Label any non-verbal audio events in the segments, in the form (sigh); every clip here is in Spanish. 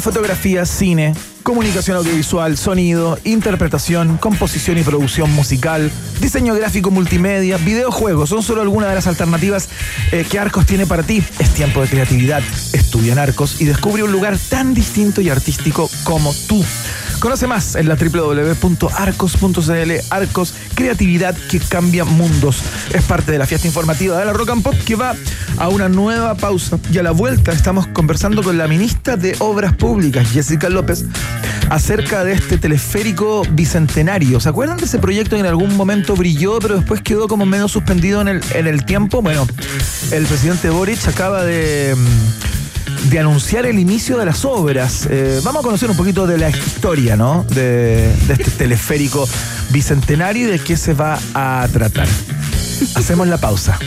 Fotografía, cine, comunicación audiovisual, sonido, interpretación, composición y producción musical, diseño gráfico multimedia, videojuegos. Son solo algunas de las alternativas eh, que Arcos tiene para ti. Es tiempo de creatividad. Estudia en Arcos y descubre un lugar tan distinto y artístico como tú. Conoce más en la www.arcos.cl. Arcos, creatividad que cambia mundos. Es parte de la fiesta informativa de la Rock and Pop que va a una nueva pausa. Y a la vuelta estamos conversando con la ministra de Obras Públicas, Jessica López, acerca de este teleférico bicentenario. ¿Se acuerdan de ese proyecto que en algún momento brilló, pero después quedó como medio suspendido en el, en el tiempo? Bueno, el presidente Boric acaba de de anunciar el inicio de las obras. Eh, vamos a conocer un poquito de la historia, ¿no? De, este teleférico bicentenario y de qué se va a tratar. Hacemos la pausa.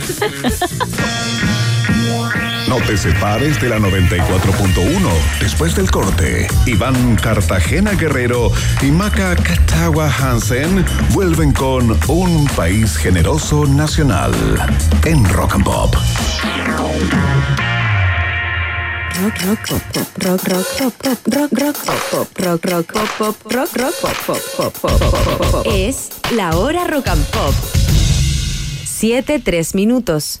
No te separes de la 94.1. Después del corte, Iván Cartagena Guerrero y Maca Catagua Hansen vuelven con Un País Generoso Nacional en Rock and Pop. Rock rock pop pop rock rock pop pop rock rock pop rock rock pop pop rock rock pop pop pop pop es la hora rock and pop 7 3 minutos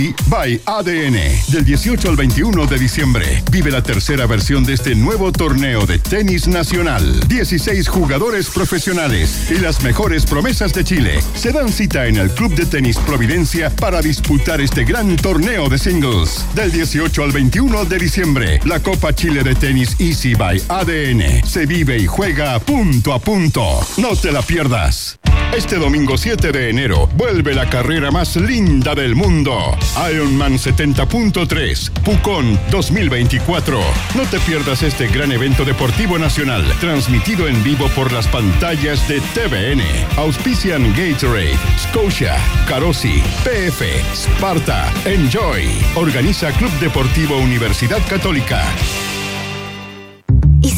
by ADN del 18 al 21 de diciembre. Vive la tercera versión de este nuevo torneo de tenis nacional. 16 jugadores profesionales y las mejores promesas de Chile se dan cita en el Club de Tenis Providencia para disputar este gran torneo de singles. Del 18 al 21 de diciembre, la Copa Chile de Tenis Easy by ADN se vive y juega punto a punto. No te la pierdas. Este domingo 7 de enero vuelve la carrera más linda del mundo. Ironman 70.3, Pucón 2024. No te pierdas este gran evento deportivo nacional, transmitido en vivo por las pantallas de TVN. Auspician Gatorade, Scotia, Carosi, PF, Sparta, Enjoy. Organiza Club Deportivo Universidad Católica.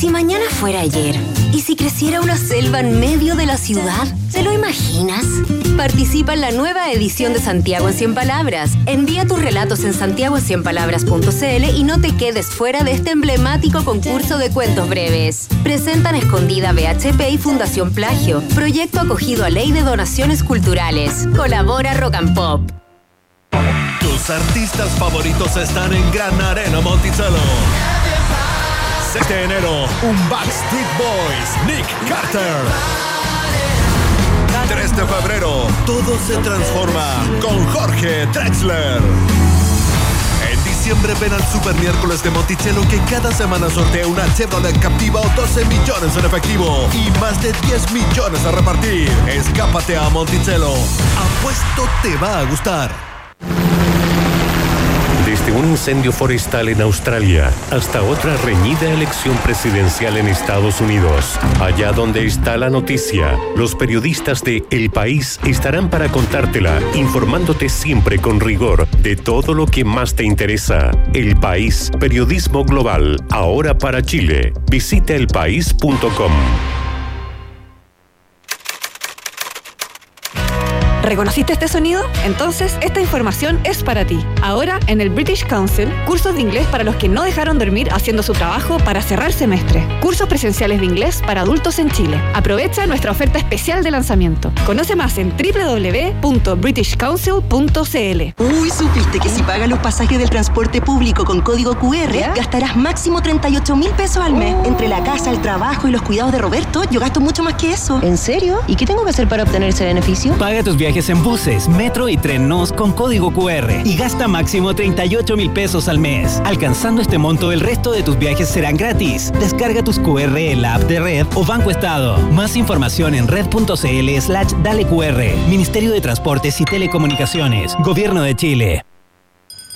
¿Y si mañana fuera ayer? ¿Y si creciera una selva en medio de la ciudad? ¿Te lo imaginas? Participa en la nueva edición de Santiago en 100 Palabras. Envía tus relatos en santiagoencienpalabras.cl y no te quedes fuera de este emblemático concurso de cuentos breves. Presentan Escondida BHP y Fundación Plagio. Proyecto acogido a Ley de Donaciones Culturales. Colabora Rock and Pop. Tus artistas favoritos están en Gran Arena Monticello. 6 de enero, un Backstreet Boys, Nick Carter. 3 de febrero, todo se transforma con Jorge Drexler. En diciembre ven al Super Miércoles de Monticello que cada semana sortea una Chevrolet Captiva o 12 millones en efectivo y más de 10 millones a repartir. Escápate a Monticello. Apuesto te va a gustar. Desde un incendio forestal en Australia hasta otra reñida elección presidencial en Estados Unidos. Allá donde está la noticia, los periodistas de El País estarán para contártela, informándote siempre con rigor de todo lo que más te interesa. El País, periodismo global, ahora para Chile. Visita elpaís.com. ¿Reconociste este sonido? Entonces, esta información es para ti. Ahora, en el British Council, cursos de inglés para los que no dejaron dormir haciendo su trabajo para cerrar semestre. Cursos presenciales de inglés para adultos en Chile. Aprovecha nuestra oferta especial de lanzamiento. Conoce más en www.britishcouncil.cl. Uy, ¿supiste que si pagas los pasajes del transporte público con código QR, gastarás máximo 38 mil pesos al mes? Entre la casa, el trabajo y los cuidados de Roberto, yo gasto mucho más que eso. ¿En serio? ¿Y qué tengo que hacer para obtener ese beneficio? Paga tus viajes en buses, metro y tren NOS con código QR y gasta máximo 38 mil pesos al mes. Alcanzando este monto, el resto de tus viajes serán gratis. Descarga tus QR en la app de Red o Banco Estado. Más información en red.cl slash dale QR. Ministerio de Transportes y Telecomunicaciones. Gobierno de Chile.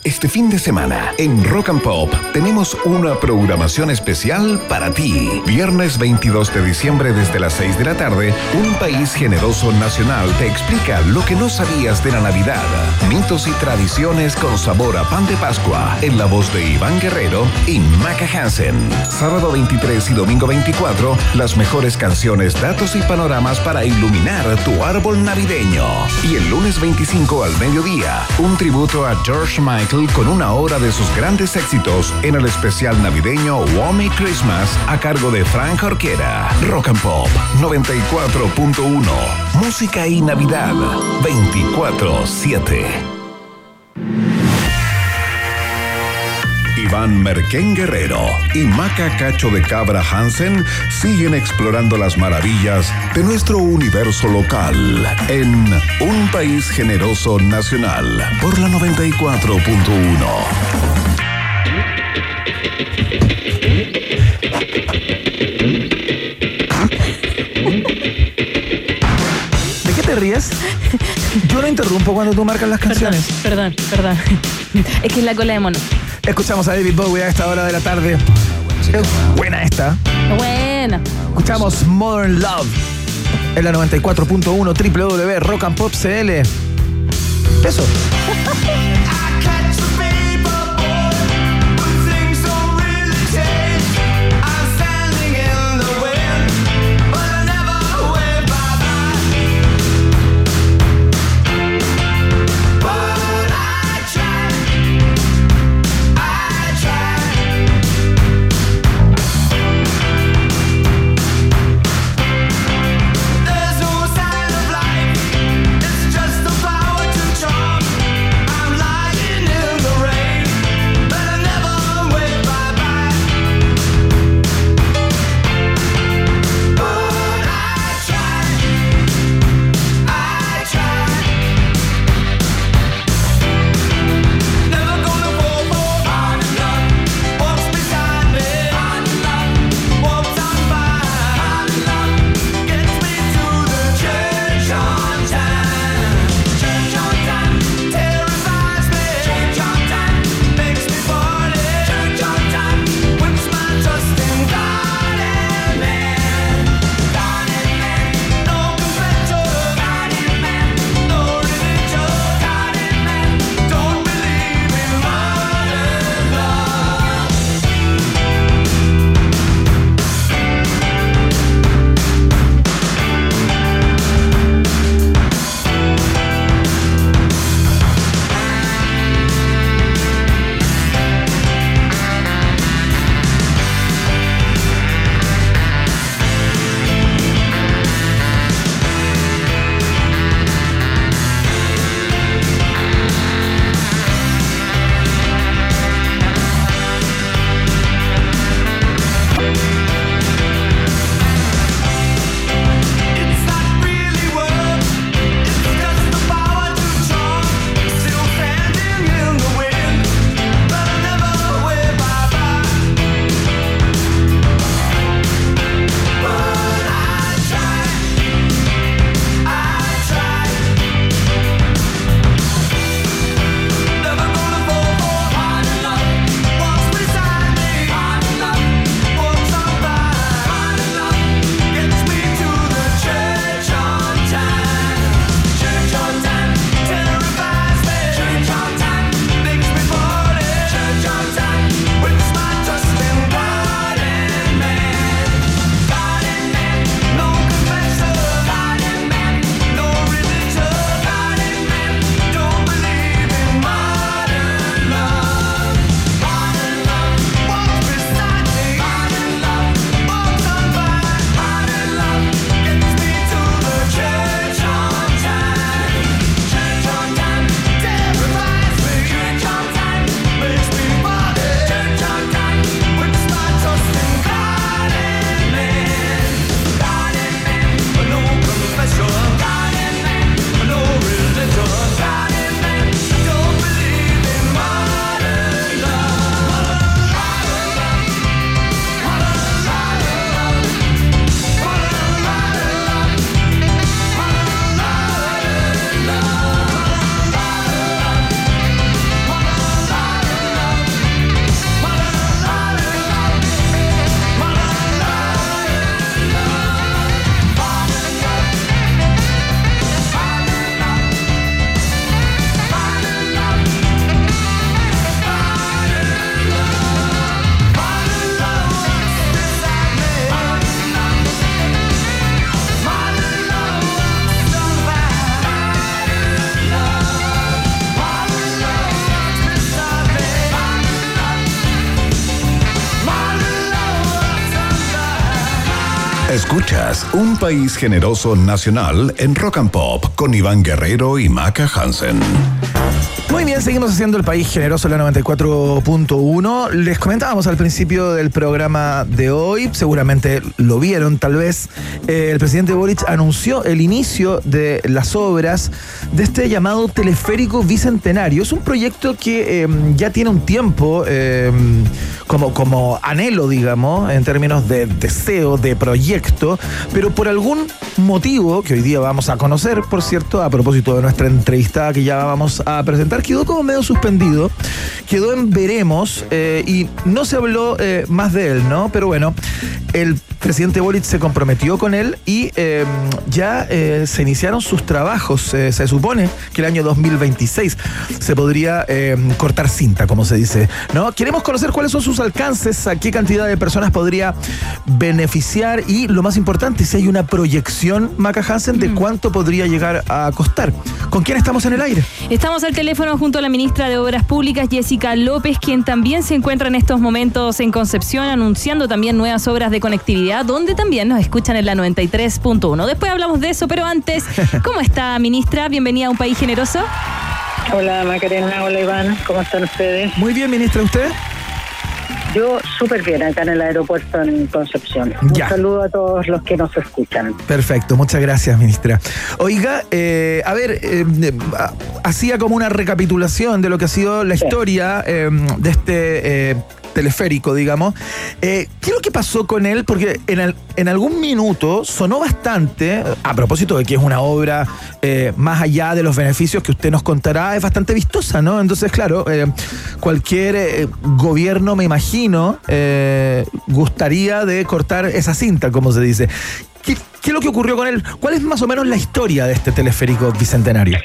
Este fin de semana, en Rock and Pop, tenemos una programación especial para ti. Viernes 22 de diciembre desde las 6 de la tarde, Un País Generoso Nacional te explica lo que no sabías de la Navidad. Mitos y tradiciones con sabor a pan de Pascua, en la voz de Iván Guerrero y Maca Hansen. Sábado 23 y domingo 24, las mejores canciones, datos y panoramas para iluminar tu árbol navideño. Y el lunes 25 al mediodía, un tributo a George Michael con una hora de sus grandes éxitos en el especial navideño Wommy Christmas a cargo de Frank Orquera. Rock and Pop 94.1. Música y Navidad 24-7. Iván Merquén Guerrero y Maca Cacho de Cabra Hansen siguen explorando las maravillas de nuestro universo local en Un País Generoso Nacional por la 94.1. ¿De qué te ríes? Yo no interrumpo cuando tú marcas las canciones. Perdón, perdón. Es que es la cola de mono. Escuchamos a David Bowie a esta hora de la tarde. Buena esta. Buena. Escuchamos Modern Love en la 94.1 www Rock and Pop CL. Eso. (laughs) Un País Generoso Nacional en Rock and Pop con Iván Guerrero y Maca Hansen. Seguimos haciendo el país generoso en la 94.1. Les comentábamos al principio del programa de hoy, seguramente lo vieron tal vez, eh, el presidente Boric anunció el inicio de las obras de este llamado teleférico bicentenario. Es un proyecto que eh, ya tiene un tiempo eh, como, como anhelo, digamos, en términos de deseo, de proyecto, pero por algún motivo que hoy día vamos a conocer, por cierto, a propósito de nuestra entrevistada que ya vamos a presentar, quedó como medio suspendido, quedó en veremos eh, y no se habló eh, más de él, ¿no? Pero bueno, el presidente Boric se comprometió con él y eh, ya eh, se iniciaron sus trabajos. Se supone que el año 2026 se podría eh, cortar cinta, como se dice. ¿no? Queremos conocer cuáles son sus alcances, a qué cantidad de personas podría beneficiar y lo más importante, si hay una proyección, Maca Hansen, de cuánto podría llegar a costar. ¿Con quién estamos en el aire? Estamos al teléfono junto a la ministra de Obras Públicas, Jessica López, quien también se encuentra en estos momentos en Concepción, anunciando también nuevas obras de conectividad, donde también nos escuchan en la 93.1. Después hablamos de eso, pero antes, (laughs) ¿cómo está, ministra? Bienvenida a un país generoso. Hola Macarena, hola Iván, ¿cómo están ustedes? Muy bien, ministra, ¿usted? Yo súper bien acá en el aeropuerto en Concepción. Ya. Un saludo a todos los que nos escuchan. Perfecto, muchas gracias, ministra. Oiga, eh, a ver, eh, hacía como una recapitulación de lo que ha sido la historia eh, de este teleférico, digamos. Eh, ¿Qué es lo que pasó con él? Porque en, en algún minuto sonó bastante, a propósito de que es una obra eh, más allá de los beneficios que usted nos contará, es bastante vistosa, ¿no? Entonces, claro, eh, cualquier eh, gobierno, me imagino, eh, gustaría de cortar esa cinta, como se dice. ¿Qué, qué es lo que ocurrió con él? ¿Cuál es más o menos la historia de este teleférico bicentenario?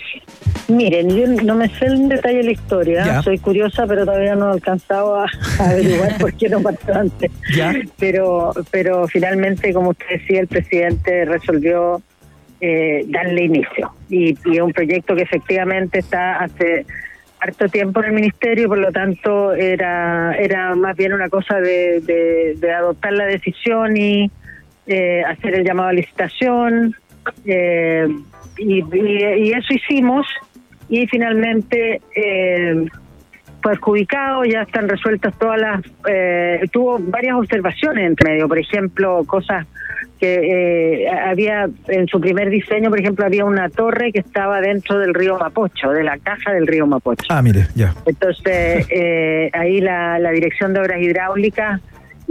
Miren, yo no me sé en detalle la historia, soy curiosa, pero todavía no he alcanzado a, a averiguar por qué no pasó antes. Pero, pero finalmente, como usted decía, el presidente resolvió eh, darle inicio. Y, y es un proyecto que efectivamente está hace harto tiempo en el ministerio, por lo tanto era era más bien una cosa de, de- de adoptar la decisión y eh, hacer el llamado a licitación. eh, y, y- y eso hicimos y finalmente eh, fue adjudicado, ya están resueltas todas las... eh, tuvo varias observaciones entre medio, por ejemplo, cosas que eh, había en su primer diseño, por ejemplo, había una torre que estaba dentro del río Mapocho, de la caja del río Mapocho. Ah, mire, ya. Entonces, eh, ahí la, la Dirección de Obras Hidráulicas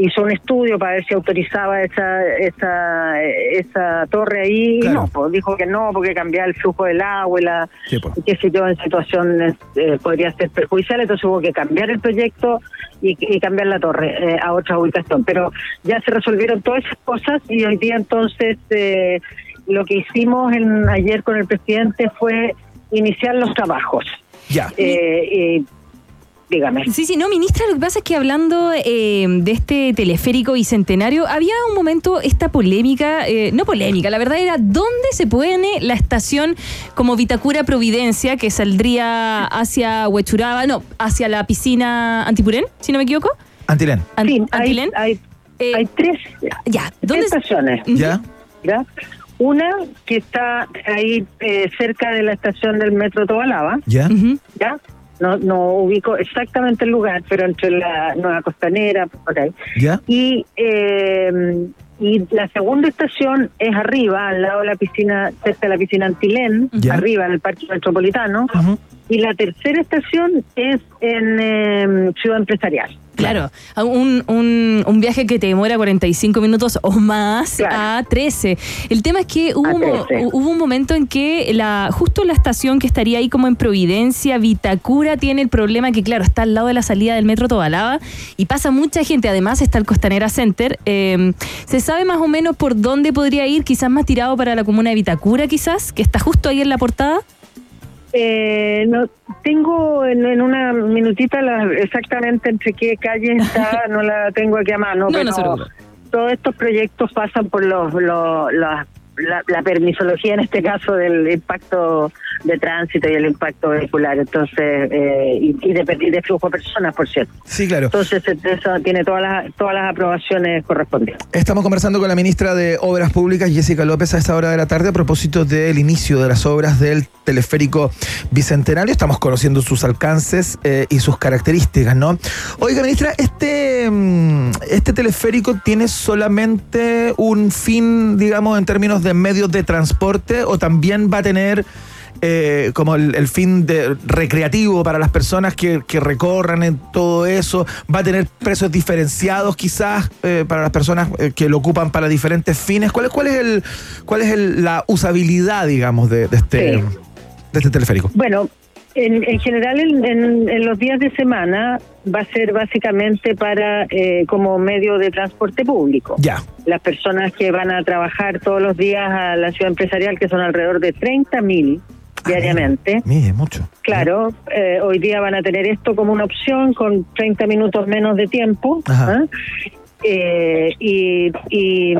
hizo un estudio para ver si autorizaba esa esa, esa torre ahí y no, pues dijo que no, porque cambiaba el flujo del agua y la, Sí, pues. y qué sé yo, en situaciones eh, podría ser perjudicial, entonces hubo que cambiar el proyecto y, y cambiar la torre eh, a otra ubicación. Pero ya se resolvieron todas esas cosas y hoy día entonces eh, lo que hicimos en, ayer con el presidente fue iniciar los trabajos. Ya. Eh, eh, dígame. Sí, sí, no, ministra, lo que pasa es que hablando eh, de este teleférico bicentenario, había un momento esta polémica, eh, no polémica, la verdad era dónde se pone la estación como Vitacura Providencia, que saldría hacia Huechuraba, no, hacia la piscina Antipurén, si no me equivoco. Antilén. An- Sí, hay, Antilén. hay, Eh, hay tres, ya, tres estaciones. ¿Ya? ¿ya? Una que está ahí eh, cerca de la estación del metro Tobalaba, ¿Ya? ¿ya? No, no ubico exactamente el lugar, pero entre la Nueva Costanera, por ahí. ¿Ya? Y, eh, y la segunda estación es arriba, al lado de la piscina, cerca de la piscina Antilén, Ya. arriba en el Parque Metropolitano. Y la tercera estación es en eh, Ciudad Empresarial. Claro, un, un, un viaje que te demora 45 minutos o más a 13. El tema es que hubo, A un mo- 13. hubo un momento en que la justo la estación que estaría ahí como en Providencia, Vitacura, tiene el problema que, claro, está al lado de la salida del metro Tobalaba y pasa mucha gente. Además está el Costanera Center. Eh, ¿Se sabe más o menos por dónde podría ir? Quizás más tirado para la comuna de Vitacura, quizás, que está justo ahí en la portada. Eh, no tengo en, en una minutita la- exactamente entre qué calle está, (laughs) no la tengo aquí a mano, No, pero no todos estos proyectos pasan por los, los- las la, la permisología en este caso del impacto de tránsito y el impacto vehicular, entonces, eh, y, y de, y de flujo de personas, por cierto. Sí, claro. Entonces, eso tiene todas las, todas las aprobaciones correspondientes. Estamos conversando con la ministra de Obras Públicas, Jessica López, a esta hora de la tarde a propósito del inicio de las obras del teleférico bicentenario. Estamos conociendo sus alcances eh, y sus características, ¿no? Oiga, ministra, este, mm, este teleférico tiene solamente un fin, digamos, en términos de medios de transporte o también va a tener eh, como el, el fin de recreativo para las personas que, que recorran en todo eso, va a tener precios diferenciados quizás eh, para las personas eh, que lo ocupan para diferentes fines. ¿Cuál es, cuál es el, cuál es el- la usabilidad, digamos, de, de este, de este teleférico? Bueno, en, en general en, en- en los días de semana va a ser básicamente para eh, como medio de transporte público. Ya. Las personas que van a trabajar todos los días a la ciudad empresarial, que son alrededor de 30 mil diariamente. Mire, mucho. Claro, eh, hoy día van a tener esto como una opción con 30 minutos menos de tiempo. ¿ah? Eh, y, y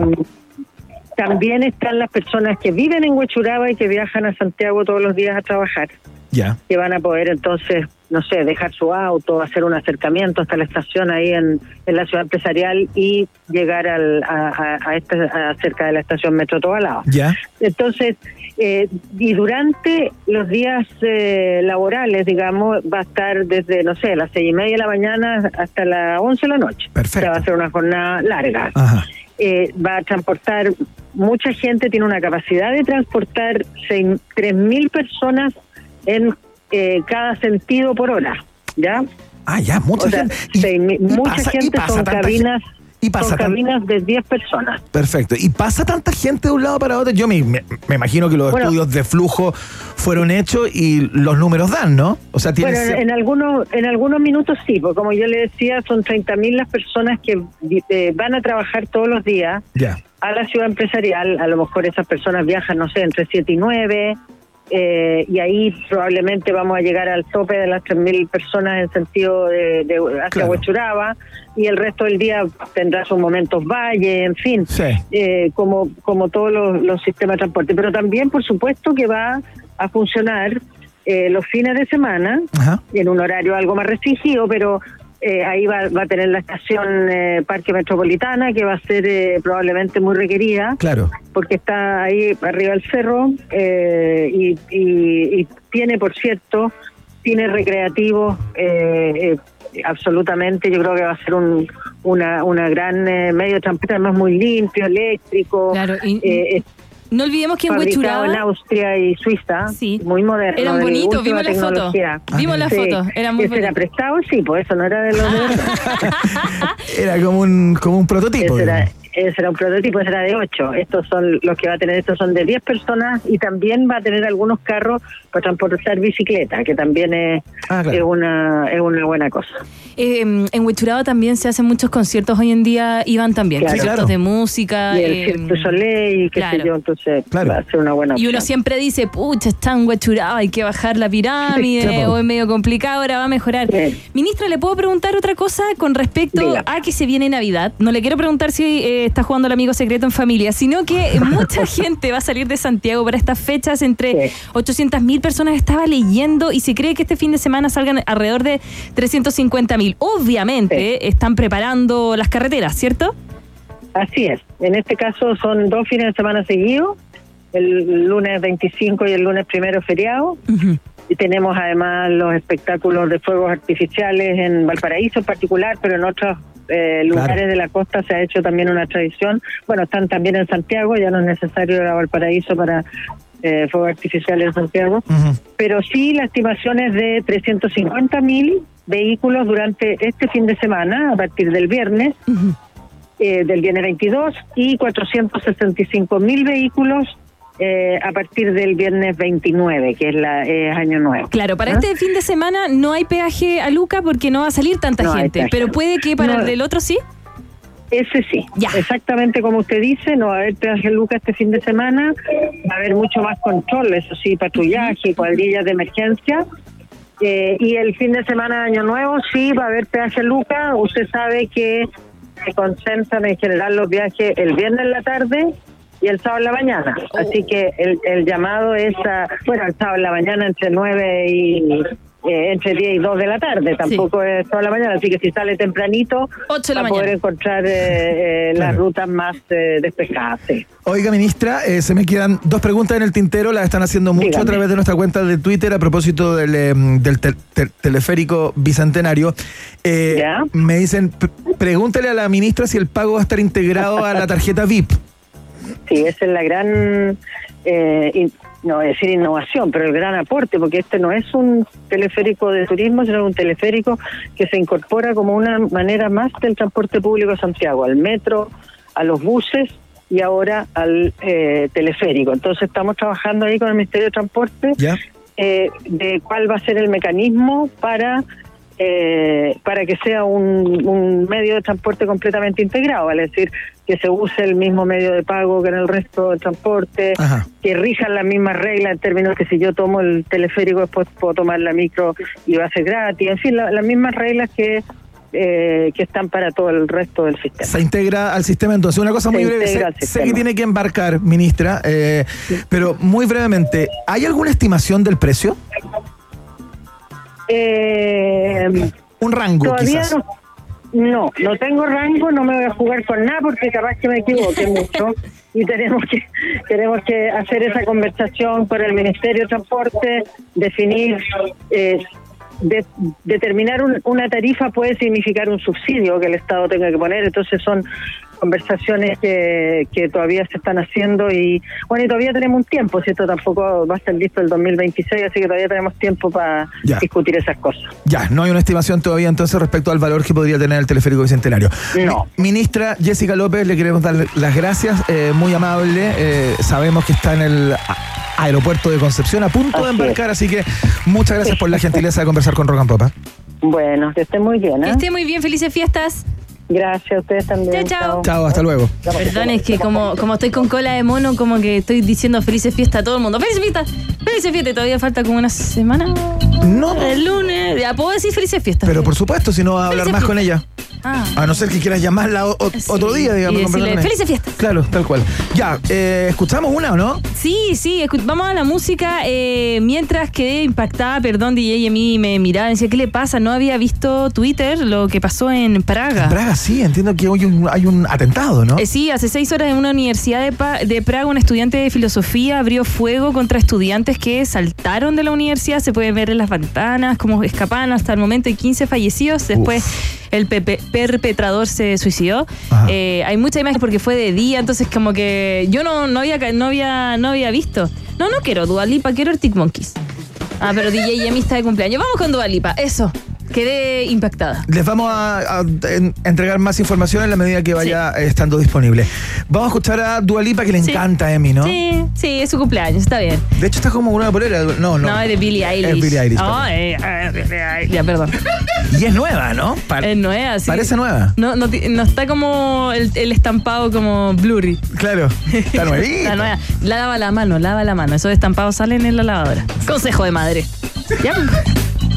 también están las personas que viven en Huechuraba y que viajan a Santiago todos los días a trabajar Ya. que van a poder entonces, no sé, dejar su auto, hacer un acercamiento hasta la estación ahí en, en la ciudad empresarial y llegar al, a, a, a cerca de la estación Metro Tobalaba. Ya. Entonces, eh, y durante los días eh, laborales, digamos, va a estar desde, no sé, las seis y media de la mañana hasta las once de la noche. Perfecto. O sea, va a ser una jornada larga. Ajá. Eh, va a transportar, mucha gente tiene una capacidad de transportar tres mil personas en eh, cada sentido por hora, ¿ya? Ah, ya, mucha O sea, gente. mucha pasa- y gente pasa son cabinas, y pasa son de 10 personas. Perfecto. ¿Y pasa tanta gente de un lado para otro? Yo me, me- me imagino que los Bueno. estudios de flujo fueron hechos y los números dan, ¿no? O sea, Bueno, en, en algunos en algunos minutos sí, porque como yo le decía, son 30.000 las personas que eh, van a trabajar todos los días Ya. A la ciudad empresarial. A lo mejor esas personas viajan, no sé, entre 7 y 9. eh, y ahí probablemente vamos a llegar al tope de las 3.000 personas en sentido de, de hacia Claro. Huechuraba y el resto del día tendrá sus momentos valle, en fin, Sí. eh, como, como todos los, los sistemas de transporte. Pero también, por supuesto, que va a funcionar eh, los fines de semana Ajá. en un horario algo más restringido, pero eh, ahí va, va a tener la estación eh, Parque Metropolitana, que va a ser eh, probablemente muy requerida, Claro. porque está ahí arriba del cerro eh, y, y- y tiene, por cierto, tiene recreativos eh, eh, absolutamente. Yo creo que va a ser un, una, una gran eh, medio de transporte, además muy limpio, eléctrico. Claro, y- eh, No olvidemos que en Huechuraba en Austria y Suiza, muy moderno. Eran de bonitos, vimos la foto. tecnología. Vimos la Sí. foto, eran muy ¿Ese era bonitos. prestado? Sí, pues eso no era de los de (laughs) verdad. Era como un, como un prototipo. Ese era. Ese era un prototipo, ese era de 8. Estos son los que va a tener, estos son de 10 personas y también va a tener algunos carros para transportar bicicleta, que también es, Ah, claro. es, una, es una buena cosa. Eh, en Huechuraba también se hacen muchos conciertos hoy en día, Iván también, Claro. conciertos Sí, claro. de música. Y el eh, Cirque du Soleil, y qué claro. sé yo, entonces va a ser una buena Y opción. uno siempre dice, pucha, está en Huechuraba, hay que bajar la pirámide, Claro. o es medio complicado, ahora va a mejorar. Ministra, ¿le puedo preguntar otra cosa con respecto Diga. a que se viene Navidad? No le quiero preguntar si eh, está jugando el amigo secreto en familia, sino que mucha (laughs) gente va a salir de Santiago para estas fechas, entre 800 mil personas estaba leyendo y se cree que este fin de semana salgan alrededor de 350 mil. Obviamente están preparando las carreteras, ¿cierto? Así es. En este caso son dos fines de semana seguidos, el lunes 25 y el lunes primero feriado. Y tenemos además los espectáculos de fuegos artificiales en Valparaíso en particular, pero en otros eh, lugares Claro. de la costa se ha hecho también una tradición. Bueno, están también en Santiago, ya no es necesario ir a Valparaíso para eh, fuegos artificiales en Santiago. Pero sí, la estimación es de 350 mil vehículos durante este fin de semana, a partir del viernes eh, del viernes 22 y 465 mil vehículos eh, a partir del viernes 29, que es, la, es Año Nuevo. Claro, para ¿Ah? este fin de semana no hay peaje a Luca porque no va a salir tanta No gente, pero puede que para No. el del otro sí. Ese sí, exactamente como usted dice, no va a haber peaje Luca este fin de semana, va a haber mucho más control, eso sí, patrullaje, cuadrillas de emergencia. Eh, y el fin de semana de Año Nuevo sí va a haber peaje Luca, usted sabe que se concentran en general los viajes el viernes en la tarde y el sábado en la mañana. Así que el, el llamado es, a, bueno, el sábado en la mañana entre 9 y eh, entre 10 y 2 de la tarde, tampoco es toda la mañana, así que si sale tempranito, Ocho de la va a poder encontrar eh, eh, las rutas más eh, despejadas. sí. Oiga, ministra, eh, se me quedan dos preguntas en el tintero, las están haciendo mucho Dígame. a través de nuestra cuenta de Twitter a propósito del, eh, del tel- tel- teleférico bicentenario. Eh, me dicen, p- pregúntale a la ministra si el pago va a estar integrado a la tarjeta VIP. Sí, esa es la gran, eh, in- no voy a decir innovación, pero el gran aporte, porque este no es un teleférico de turismo, sino un teleférico que se incorpora como una manera más del transporte público de Santiago, al metro, a los buses y ahora al eh, teleférico. Entonces estamos trabajando ahí con el Ministerio de Transporte ¿Ya? eh, de cuál va a ser el mecanismo para eh, para que sea un, un medio de transporte completamente integrado, es decir, que se use el mismo medio de pago que en el resto del transporte, Ajá. que rijan las mismas reglas en términos que si yo tomo el teleférico después puedo tomar la micro y va a ser gratis, en fin, la- las mismas reglas que eh, que están para todo el resto del sistema. Se integra al sistema entonces. Una cosa Se muy breve. Sé, que tiene que embarcar, ministra, eh, pero muy brevemente, ¿hay alguna estimación del precio? Eh, Un rango, Todavía quizás. no, no, no tengo rango, no me voy a jugar con nada porque capaz que me equivoque mucho. (laughs) Y tenemos que tenemos que hacer esa conversación con el Ministerio de Transporte, definir, eh, de- determinar un- una tarifa puede significar un subsidio que el Estado tenga que poner, entonces son conversaciones que, que todavía se están haciendo y bueno, y todavía tenemos un tiempo, si esto tampoco va a estar listo el 2026, así que todavía tenemos tiempo para Ya. discutir esas cosas. Ya, no hay una estimación todavía entonces respecto al valor que podría tener el teleférico bicentenario. No. Mi- ministra Jessica López, le queremos dar las gracias, eh, muy amable. eh, sabemos que está en el aeropuerto de Concepción a punto de embarcar, así que muchas gracias por la gentileza de conversar con Rock and Pop. ¿eh? Bueno, que esté muy bien. Que ¿eh? esté muy bien, felices fiestas. Gracias a ustedes también. Chao, chao. Chao, hasta luego. Perdón, es que como, como estoy con cola de mono, como que estoy diciendo felices fiestas a todo el mundo. ¡Felices fiestas! ¡Felices fiestas! Y todavía falta como una semana. No. El lunes. Ya puedo decir felices fiestas. Pero por supuesto, si no va a hablar Felices más con ella. Ah. A no ser que quieras llamarla o- o- otro día, digamos. y decirle. "Felices fiestas". Claro, tal cual. Ya, eh, ¿escuchamos una o no? Sí, sí, vamos a la música. eh, mientras quedé impactada, perdón, DJ y a mí me miraba y decía, ¿qué le pasa? No había visto Twitter lo que pasó en Praga. Praga, sí, entiendo que hoy un- hay un atentado, ¿no? Eh, sí, hace seis horas en una universidad de, Pa- de Praga, un estudiante de filosofía abrió fuego contra estudiantes que saltaron de la universidad. Se puede ver en las ventanas cómo escapaban. Hasta el momento hay 15 fallecidos. Después el pepe- perpetrador se suicidó. Eh, hay mucha imagen porque fue de día, entonces como que yo no, no, había, no, había, no había visto. No, no quiero Dualipa, quiero Arctic Monkeys. Ah, pero DJ Yemi está de cumpleaños. Vamos con Dualipa, eso. Quedé impactada. Les vamos a, a en- entregar más información en la medida que vaya eh, estando disponible. Vamos a escuchar a Dualipa que le Sí. encanta a Emi, ¿no? Sí, sí, es su cumpleaños, está bien. De hecho, está como una polera. No, no. No, es de Billie Eilish. Es Billie Eilish. Oh, eh, eh. Ya, perdón. Y es nueva, ¿no? Es nueva, sí. Parece nueva. No, no, no está como el, el estampado como blurry. Claro, está nuevita. (laughs) Está nueva. Lava la mano, lava la mano. Esos estampados salen en la lavadora. Consejo de madre. ¿Ya?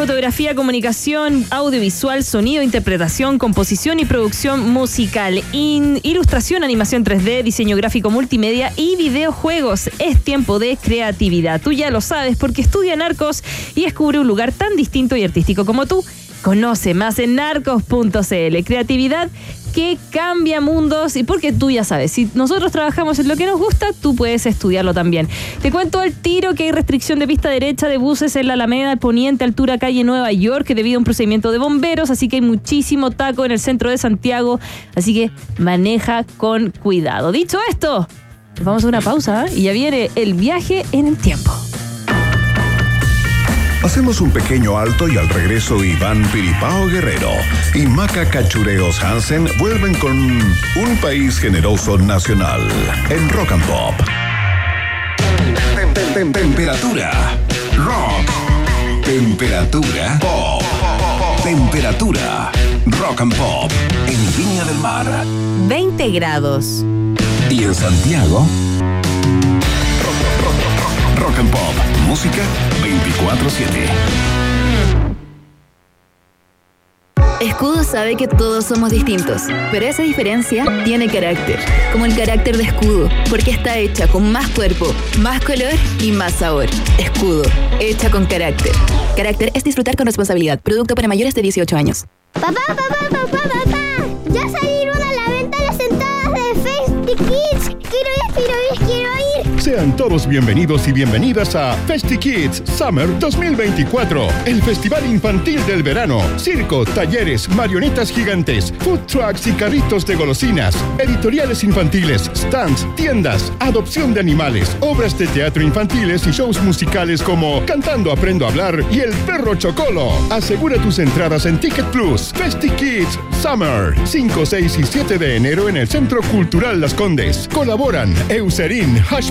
fotografía, comunicación, audiovisual, sonido, interpretación, composición y producción musical, ilustración, animación 3D, diseño gráfico multimedia y videojuegos. Es tiempo de creatividad. Tú ya lo sabes porque estudia Narcos y descubre un lugar tan distinto y artístico como tú. Conoce más en narcos.cl. Creatividad que cambia mundos y porque tú ya sabes, si nosotros trabajamos en lo que nos gusta, tú puedes estudiarlo también. Te cuento al tiro que hay restricción de pista derecha de buses en la Alameda, al poniente, altura calle Nueva York, debido a un procedimiento de bomberos, así que hay muchísimo taco en el centro de Santiago, así que maneja con cuidado. Dicho esto, vamos a una pausa ¿eh? y ya viene el viaje en el tiempo. Hacemos un pequeño alto y al regreso Iván Piripao Guerrero y Maca Cachureos Hansen vuelven con un país generoso nacional en Rock and Pop. Tem- tem- tem- Temperatura. Rock. Temperatura. Pop. Temperatura. Rock and Pop. En Viña del Mar. 20 grados. Y en Santiago. Rock and Pop. Música 24-7. Escudo sabe que todos somos distintos, pero esa diferencia tiene carácter, como el carácter de Escudo, porque está hecha con más cuerpo, más color y más sabor. Escudo, hecha con carácter. Carácter es disfrutar con responsabilidad. Producto para mayores de 18 años. Papá, papá, papá, papá. Ya salieron a la venta las entradas de Festy Kids. Quiero ir, quiero ir, quiero ir. Sean todos bienvenidos y bienvenidas a Festi Kids Summer 2024, el festival infantil del verano. Circo, talleres, marionetas gigantes, food trucks y carritos de golosinas, editoriales infantiles, stands, tiendas, adopción de animales, obras de teatro infantiles y shows musicales como Cantando Aprendo a Hablar y El Perro Chocolo. Asegura tus entradas en Ticket Plus. Festi Kids Summer, 5, 6 y 7 de enero en el Centro Cultural Las Condes. Colaboran Eucerin, Hash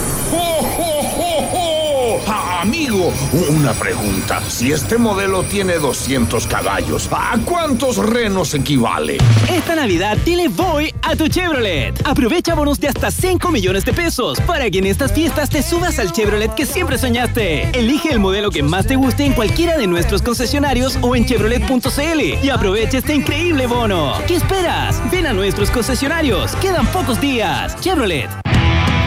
Amigo, una pregunta. Si este modelo tiene 200 caballos, ¿a cuántos renos equivale? Esta Navidad dile voy a tu Chevrolet. Aprovecha bonos de hasta 5 millones de pesos para que en estas fiestas te subas al Chevrolet que siempre soñaste. Elige el modelo que más te guste en cualquiera de nuestros concesionarios o en chevrolet.cl y aprovecha este increíble bono. ¿Qué esperas? Ven a nuestros concesionarios. Quedan pocos días. Chevrolet.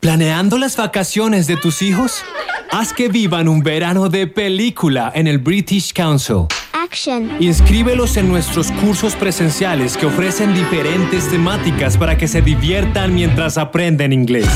¿Planeando las vacaciones de tus hijos? Haz que vivan un verano de película en el British Council. Action. Inscríbelos en nuestros cursos presenciales que ofrecen diferentes temáticas para que se diviertan mientras aprenden inglés.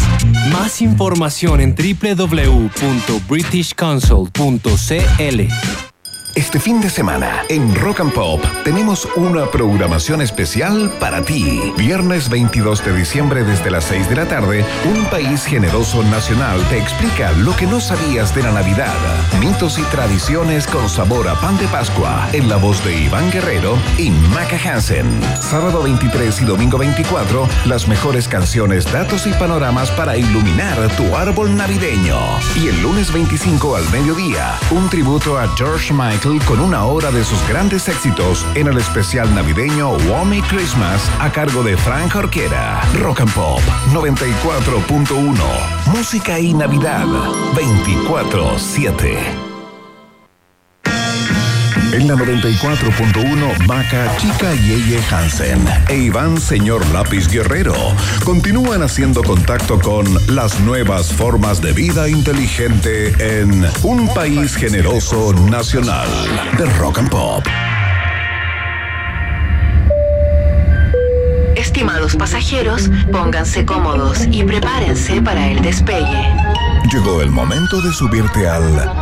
Más información en www.britishcouncil.cl. Este fin de semana, en Rock and Pop, tenemos una programación especial para ti. Viernes 22 de diciembre desde las 6 de la tarde, un país generoso nacional te explica lo que no sabías de la Navidad. Mitos y tradiciones con sabor a pan de Pascua, en la voz de Iván Guerrero y Maca Hansen. Sábado 23 y domingo 24, las mejores canciones, datos y panoramas para iluminar tu árbol navideño. Y el lunes 25 al mediodía, un tributo a George Michael con una hora de sus grandes éxitos en el especial navideño Wommy Christmas a cargo de Frank Orquera. Rock and Pop 94.1. Música y Navidad 24-7. En la 94.1, Maca, Chica y Eye Hansen e Iván Señor Lápiz Guerrero continúan haciendo contacto con las nuevas formas de vida inteligente en un país generoso nacional de rock and pop. Estimados pasajeros, pónganse cómodos y prepárense para el despegue. Llegó el momento de subirte al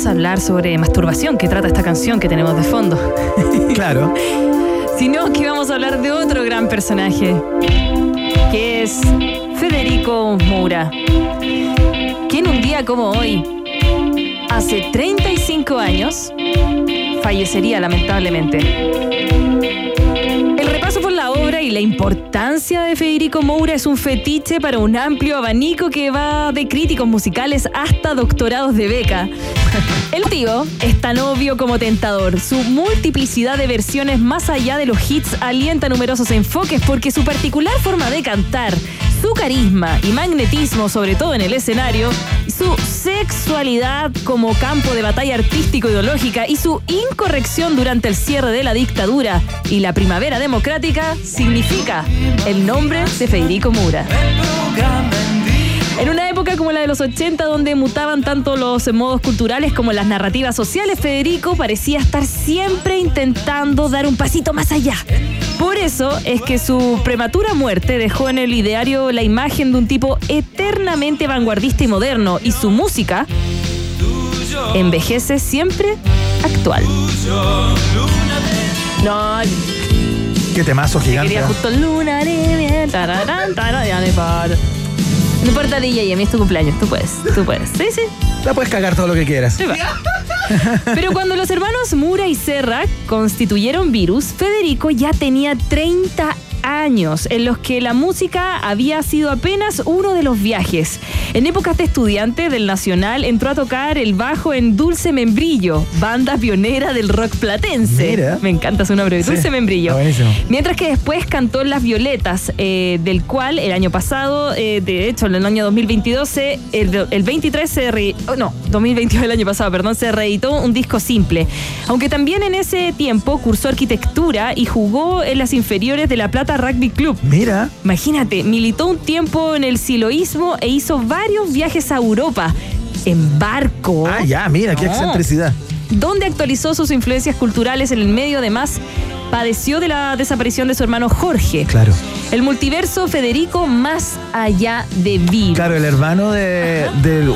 Vamos a hablar sobre masturbación, que trata esta canción que tenemos de fondo. (laughs) Claro. Sino que vamos a hablar de otro gran personaje, que es Federico Moura, quien un día como hoy, hace 35 años, fallecería lamentablemente. El repaso por la obra y la importancia de Federico Moura es un fetiche para un amplio abanico que va de críticos musicales hasta doctorados de beca. El tío es tan obvio como tentador. Su multiplicidad de versiones más allá de los hits alienta numerosos enfoques porque su particular forma de cantar, su carisma y magnetismo, sobre todo en el escenario, su sexualidad como campo de batalla artístico-ideológica y su incorrección durante el cierre de la dictadura y la primavera democrática significa el nombre de Federico una época como la de los 80, donde mutaban tanto los modos culturales como las narrativas sociales, Federico parecía estar siempre intentando dar un pasito más allá. Por eso es que su prematura muerte dejó en el ideario la imagen de un tipo eternamente vanguardista y moderno, y su música envejece siempre actual. No, Qué temazo gigante. quería ¿eh? justo luna de miel, tararán, tararán, ya no importa. DJ, y a mí es tu cumpleaños, tú puedes, tú puedes. Sí, sí. La puedes cagar todo lo que quieras. Sí. Pero cuando los hermanos Mura y Serra constituyeron Virus, Federico ya tenía 30 años en los que la música había sido apenas uno de los viajes. En épocas de estudiante del Nacional entró a tocar el bajo en Dulce Membrillo, banda pionera del rock platense. Mira. Me encanta su nombre, Sí, Dulce Membrillo. buenísimo. Mientras que después cantó Las Violetas, eh, del cual el año pasado, eh, de hecho en el año 2022, se- el, el 23 se re- oh, no, 2022 el año pasado, perdón, se reeditó un disco simple. Aunque también en ese tiempo cursó arquitectura y jugó en las inferiores de La Plata Rugby Club. Mira. Imagínate, militó un tiempo en el siloísmo e hizo varios viajes a Europa en barco. Ah, ya, mira, qué No excentricidad. donde actualizó sus influencias culturales en el medio. Además, padeció de la desaparición de su hermano Jorge. Claro. El multiverso Federico más allá de Vir. Claro, el hermano de, del-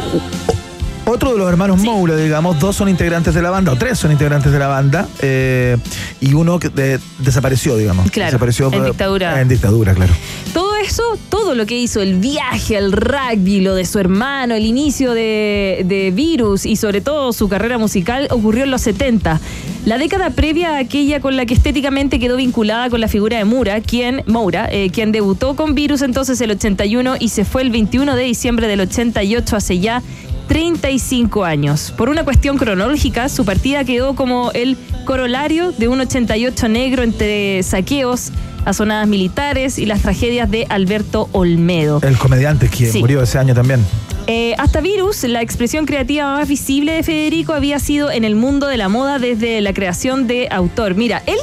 otro de los hermanos Moura, digamos, dos son integrantes de la banda, o tres son integrantes de la banda, eh, y uno que de- desapareció, digamos. Claro, desapareció en por- dictadura. En dictadura, claro. Todo eso, todo lo que hizo, el viaje, el rugby, lo de su hermano, el inicio de, de Virus y sobre todo su carrera musical ocurrió en los 70. La década previa a aquella con la que estéticamente quedó vinculada con la figura de Mura, quien, Moura, eh, quien debutó con Virus entonces el 81 y se fue el 21 de diciembre del 88 hace ya 35 años. Por una cuestión cronológica, su partida quedó como el corolario de un 88 negro entre saqueos, azonadas militares y las tragedias de Alberto Olmedo. El comediante que Sí. murió ese año también. Eh, hasta Virus, la expresión creativa más visible de Federico había sido en el mundo de la moda desde la creación de autor. Mira, él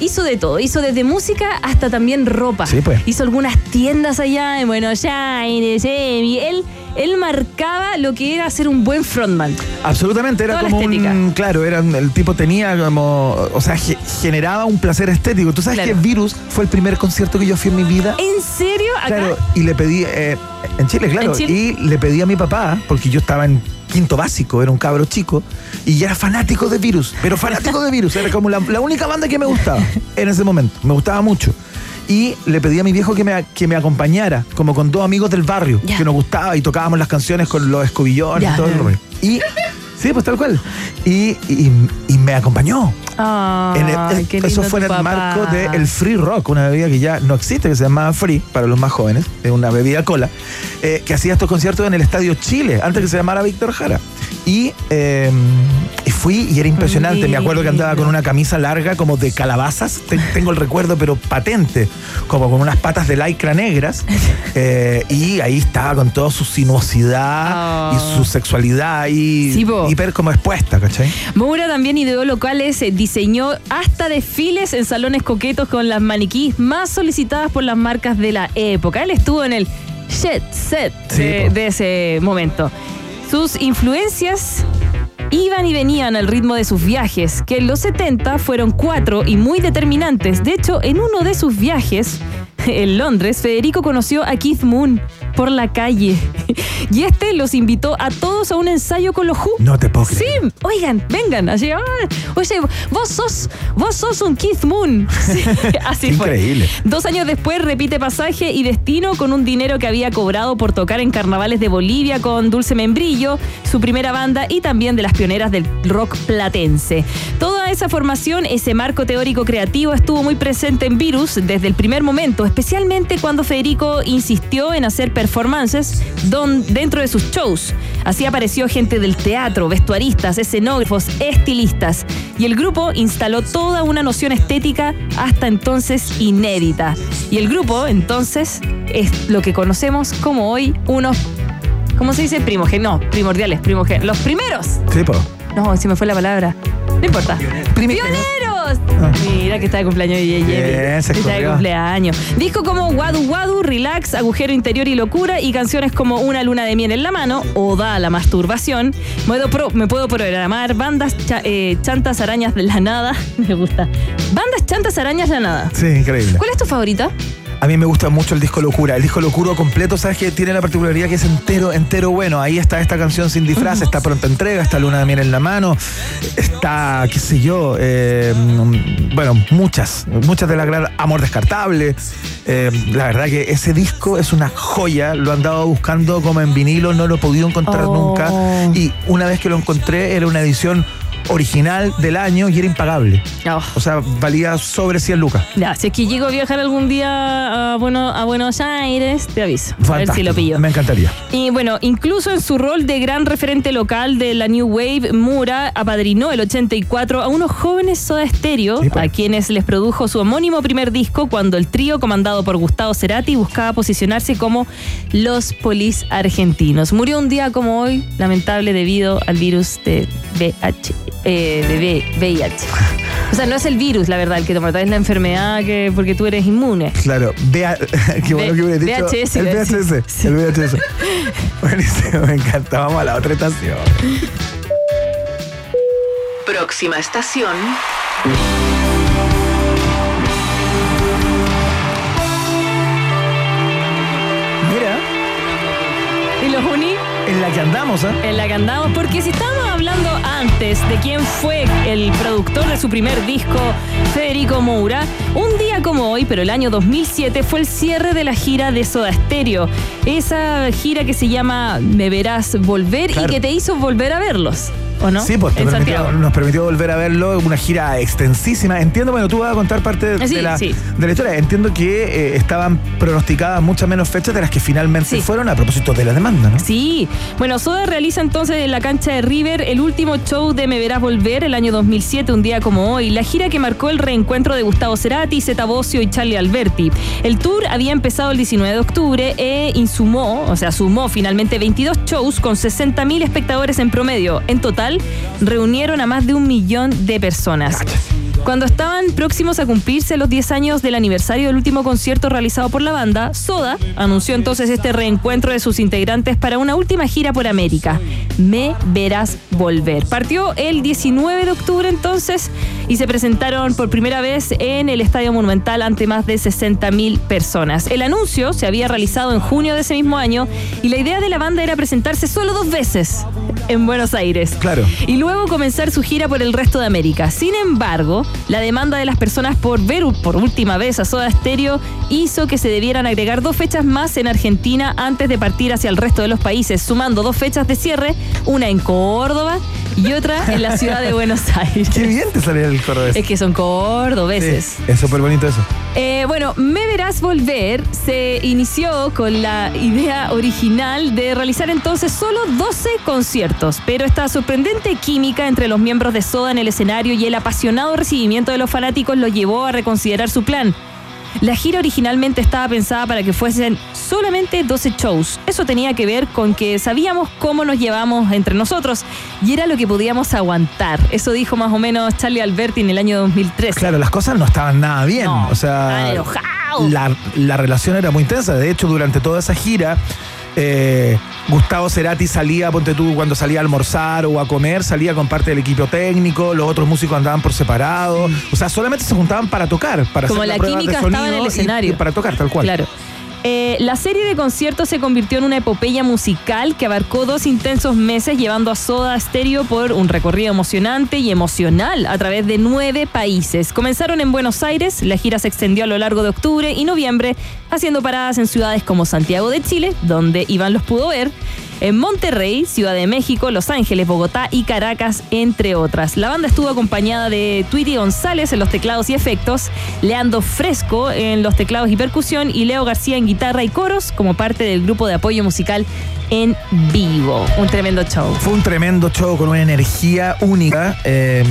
hizo de todo, hizo desde música hasta también ropa. Sí, pues. Hizo algunas tiendas allá en Buenos Aires, y él, él marcaba lo que era ser un buen frontman. Absolutamente, era Toda como un. Claro, era el tipo tenía como. O sea, ge- generaba un placer estético. Tú sabes Claro. que Virus fue el primer concierto que yo fui en mi vida. ¿En serio? ¿Acá? Claro, y le pedí. eh, en Chile, claro. ¿En Chile? Y le pedí a mi papá, porque yo estaba en quinto básico, era un cabro chico, y ya era fanático de Virus. Pero fanático de Virus. Era como la, la única banda que me gustaba (laughs) en ese momento. Me gustaba mucho. Y le pedí a mi viejo que me, que me acompañara, como con dos amigos del barrio, que nos gustaba y tocábamos las canciones con los escobillones y todo el rollo. Y. Sí, pues tal cual. Y, y- y me acompañó. Ay, En el- qué eso fue en el papá. marco del Free Rock, una bebida que ya no existe, que se llamaba Free para los más jóvenes, es una bebida cola, eh, que hacía estos conciertos en el Estadio Chile, antes que se llamara Víctor Jara. Y, eh, y fui y era impresionante. Me acuerdo que andaba con una camisa larga como de calabazas. Te- tengo el recuerdo, pero patente. Como con unas patas de lycra negras. (laughs) eh, y ahí estaba con toda su sinuosidad y su sexualidad y Sí, hiper como expuesta, ¿cachai? Moura también ideó locales, eh, diseñó hasta desfiles en salones coquetos con las maniquís más solicitadas por las marcas de la época. Él estuvo en el jet set Sí, de, po. de ese momento. Sus influencias iban y venían al ritmo de sus viajes, que en los 70 fueron cuatro y muy determinantes. De hecho, en uno de sus viajes, (laughs) en Londres, Federico conoció a Keith Moon por la calle. Y este los invitó a todos a un ensayo con los Who. No te puedo Sí, oigan, vengan. Así, ah, oye, vos sos, vos sos un Keith Moon. (laughs) Sí, así fue. Increíble. Dos años después repite pasaje y destino con un dinero que había cobrado por tocar en carnavales de Bolivia con Dulce Membrillo, su primera banda y también de las pioneras del rock platense. Esa formación, ese marco teórico creativo estuvo muy presente en Virus desde el primer momento, especialmente cuando Federico insistió en hacer performances dentro de sus shows. Así apareció gente del teatro, vestuaristas, escenógrafos, estilistas. Y el grupo instaló toda una noción estética hasta entonces inédita. Y el grupo, entonces, es lo que conocemos como hoy unos. ¿Cómo se dice? Primogénitos. No, primordiales, primogénitos. Los primeros. No, se me fue la palabra. No importa. ¡Pioneros! Mira que está de cumpleaños de Yeye. Bien, se Está de cumpleaños. Disco como Wadu Wadu, Relax, Agujero Interior y Locura y canciones como Una luna de miel en la mano, Oda a la masturbación. Me puedo, pro- me puedo programar bandas cha- eh, chantas arañas de la nada. (laughs) Me gusta. Bandas chantas arañas de la nada. Sí, increíble. ¿Cuál es tu favorita? A mí me gusta mucho el disco Locura. El disco Locura completo, ¿sabes que Tiene la particularidad que es entero, entero bueno. Ahí está esta canción sin disfraz, está pronta entrega, está Luna de Miel en la mano, está, qué sé yo, eh, bueno, muchas, muchas de la gran Amor Descartable. Eh, la verdad que ese disco es una joya, lo he andado buscando como en vinilo, no lo he podido encontrar Oh. nunca. Y una vez que lo encontré, era una edición original del año y era impagable. O sea, valía sobre 100 lucas. Ya, si es que llego a viajar algún día a, bueno, a Buenos Aires, te aviso. A ver si lo pillo. Me encantaría. Y bueno, incluso en su rol de gran referente local de la New Wave, Mura apadrinó el 84 a unos jóvenes Soda Stereo, a quienes les produjo su homónimo primer disco cuando el trío comandado por Gustavo Cerati buscaba posicionarse como los polis argentinos. Murió un día como hoy, lamentable debido al virus de VH, eh, de VIH. O sea, no es el virus, la verdad, el que te mata, es la enfermedad que porque tú eres inmune. Claro, vea, (laughs) qué bueno que hubiera dicho. VHS, el. VHS, el VHS. (laughs) Buenísimo, me encanta. Vamos a la otra estación. Próxima estación. La que andamos, ¿eh? En la que andamos, porque si estábamos hablando antes de quién fue el productor de su primer disco, Federico Moura, un día como hoy, pero el año 2007, fue el cierre de la gira de Soda Stereo. Esa gira que se llama Me Verás Volver Claro. y que te hizo volver a verlos. ¿O no? Sí, pues te permitió- nos permitió volver a verlo, una gira extensísima. Entiendo, bueno, tú vas a contar parte de, Sí, la, sí. de la historia. Entiendo que eh, estaban pronosticadas muchas menos fechas de las que finalmente Sí. fueron a propósito de la demanda, ¿no? Sí, bueno, Soda realiza entonces en la cancha de River el último show de Me Verás Volver el año 2007, un día como hoy, la gira que marcó el reencuentro de Gustavo Cerati, Zeta Bosio y Charlie Alberti. El tour había empezado el 19 de octubre e insumó, o sea, sumó finalmente 22 shows con 60.000 espectadores en promedio. En total, reunieron a más de un millón de personas. Cuando estaban próximos a cumplirse los 10 años del aniversario del último concierto realizado por la banda, Soda anunció entonces este reencuentro de sus integrantes para una última gira por América. Me verás volver. Partió el 19 de octubre entonces y se presentaron por primera vez en el Estadio Monumental ante más de 60.000 personas. El anuncio se había realizado en junio de ese mismo año y la idea de la banda era presentarse solo dos veces en Buenos Aires Claro. y luego comenzar su gira por el resto de América. Sin embargo, la demanda de las personas por ver por última vez a Soda Stereo hizo que se debieran agregar dos fechas más en Argentina antes de partir hacia el resto de los países, sumando dos fechas de cierre, una en Córdoba y otra en la ciudad de Buenos (laughs) Aires. Qué bien te salió el cordobés. Es que son cordobeses. Sí, es súper bonito eso. Eh, bueno, Me Verás Volver se inició con la idea original de realizar entonces solo 12 conciertos, pero esta sorprendente química entre los miembros de Soda en el escenario y el apasionado recibimiento de los fanáticos lo llevó a reconsiderar su plan. La gira originalmente estaba pensada para que fuesen solamente 12 shows. Eso tenía que ver con que sabíamos cómo nos llevamos entre nosotros y era lo que podíamos aguantar. Eso dijo más o menos Charlie Alberti en el año 2013. Claro, las cosas no estaban nada bien. No, o sea, estaban enojados. la, la relación era muy intensa. De hecho, durante toda esa gira, eh, Gustavo Cerati salía, ponte tú, cuando salía a almorzar o a comer, salía con parte del equipo técnico, los otros músicos andaban por separado. O sea, solamente se juntaban para tocar, para Como hacer la prueba de química estaba en el sonido y- escenario. y para tocar, tal cual. Claro. Eh, la serie de conciertos se convirtió en una epopeya musical que abarcó dos intensos meses llevando a Soda Stereo por un recorrido emocionante y emocional a través de nueve países. Comenzaron en Buenos Aires, la gira se extendió a lo largo de octubre y noviembre, haciendo paradas en ciudades como Santiago de Chile, donde Iván los pudo ver, en Monterrey, Ciudad de México, Los Ángeles, Bogotá y Caracas, entre otras. La banda estuvo acompañada de Tweety González en los teclados y efectos, Leandro Fresco en los teclados y percusión y Leo García en guitarra y coros como parte del grupo de apoyo musical en vivo. Un tremendo show. Fue un tremendo show con una energía única. eh,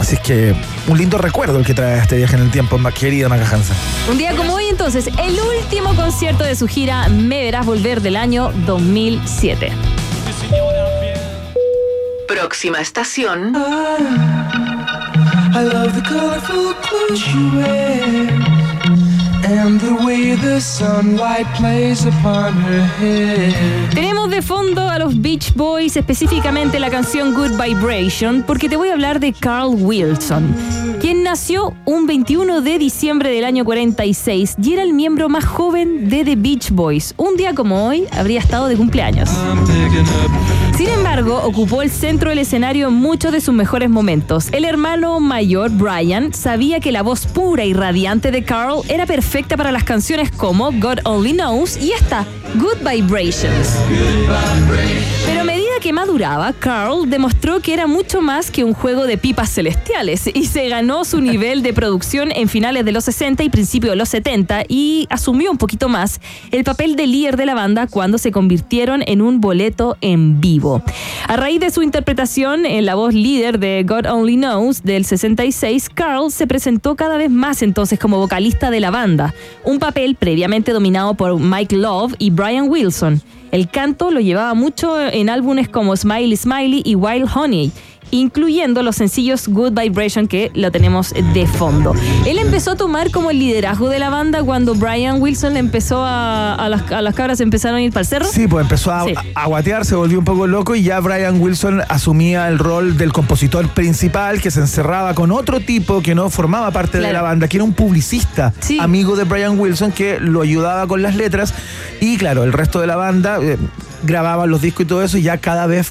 así es que un lindo recuerdo el que trae este viaje en el tiempo, más querida Maca Hansen. Un día como hoy entonces, el último concierto de su gira Me Verás Volver del año 2007. Próxima estación. I love the colorful clothes Tenemos de fondo a los Beach Boys, específicamente la canción Good Vibration, porque te voy a hablar de Carl Wilson, quien nació un 21 de diciembre del año 46 y era el miembro más joven de The Beach Boys. Un día como hoy habría estado de cumpleaños. Sin embargo, ocupó el centro del escenario en muchos de sus mejores momentos. El hermano mayor, Brian, sabía que la voz pura y radiante de Carl era perfecta para las canciones como God Only Knows y esta, Good Vibrations. Que maduraba, Carl demostró que era mucho más que un juego de pipas celestiales y se ganó su (laughs) nivel de producción en finales de los 60 y principios de los 70 y asumió un poquito más el papel de líder de la banda cuando se convirtieron en un boleto en vivo. A raíz de su interpretación en la voz líder de God Only Knows del 66, Carl se presentó cada vez más entonces como vocalista de la banda, un papel previamente dominado por Mike Love y Brian Wilson. El canto lo llevaba mucho en álbumes como Smiley Smiley y Wild Honey, incluyendo los sencillos Good Vibration que lo tenemos de fondo. Él empezó a tomar como el liderazgo de la banda cuando Brian Wilson empezó a, a las, a las cabras empezaron a ir para el cerro. Sí, pues empezó a, Sí. a guatear, se volvió un poco loco y ya Brian Wilson asumía el rol del compositor principal que se encerraba con otro tipo que no formaba parte de la banda, que era un publicista, amigo de Brian Wilson que lo ayudaba con las letras y claro, el resto de la banda eh, grababan los discos y todo eso y ya cada vez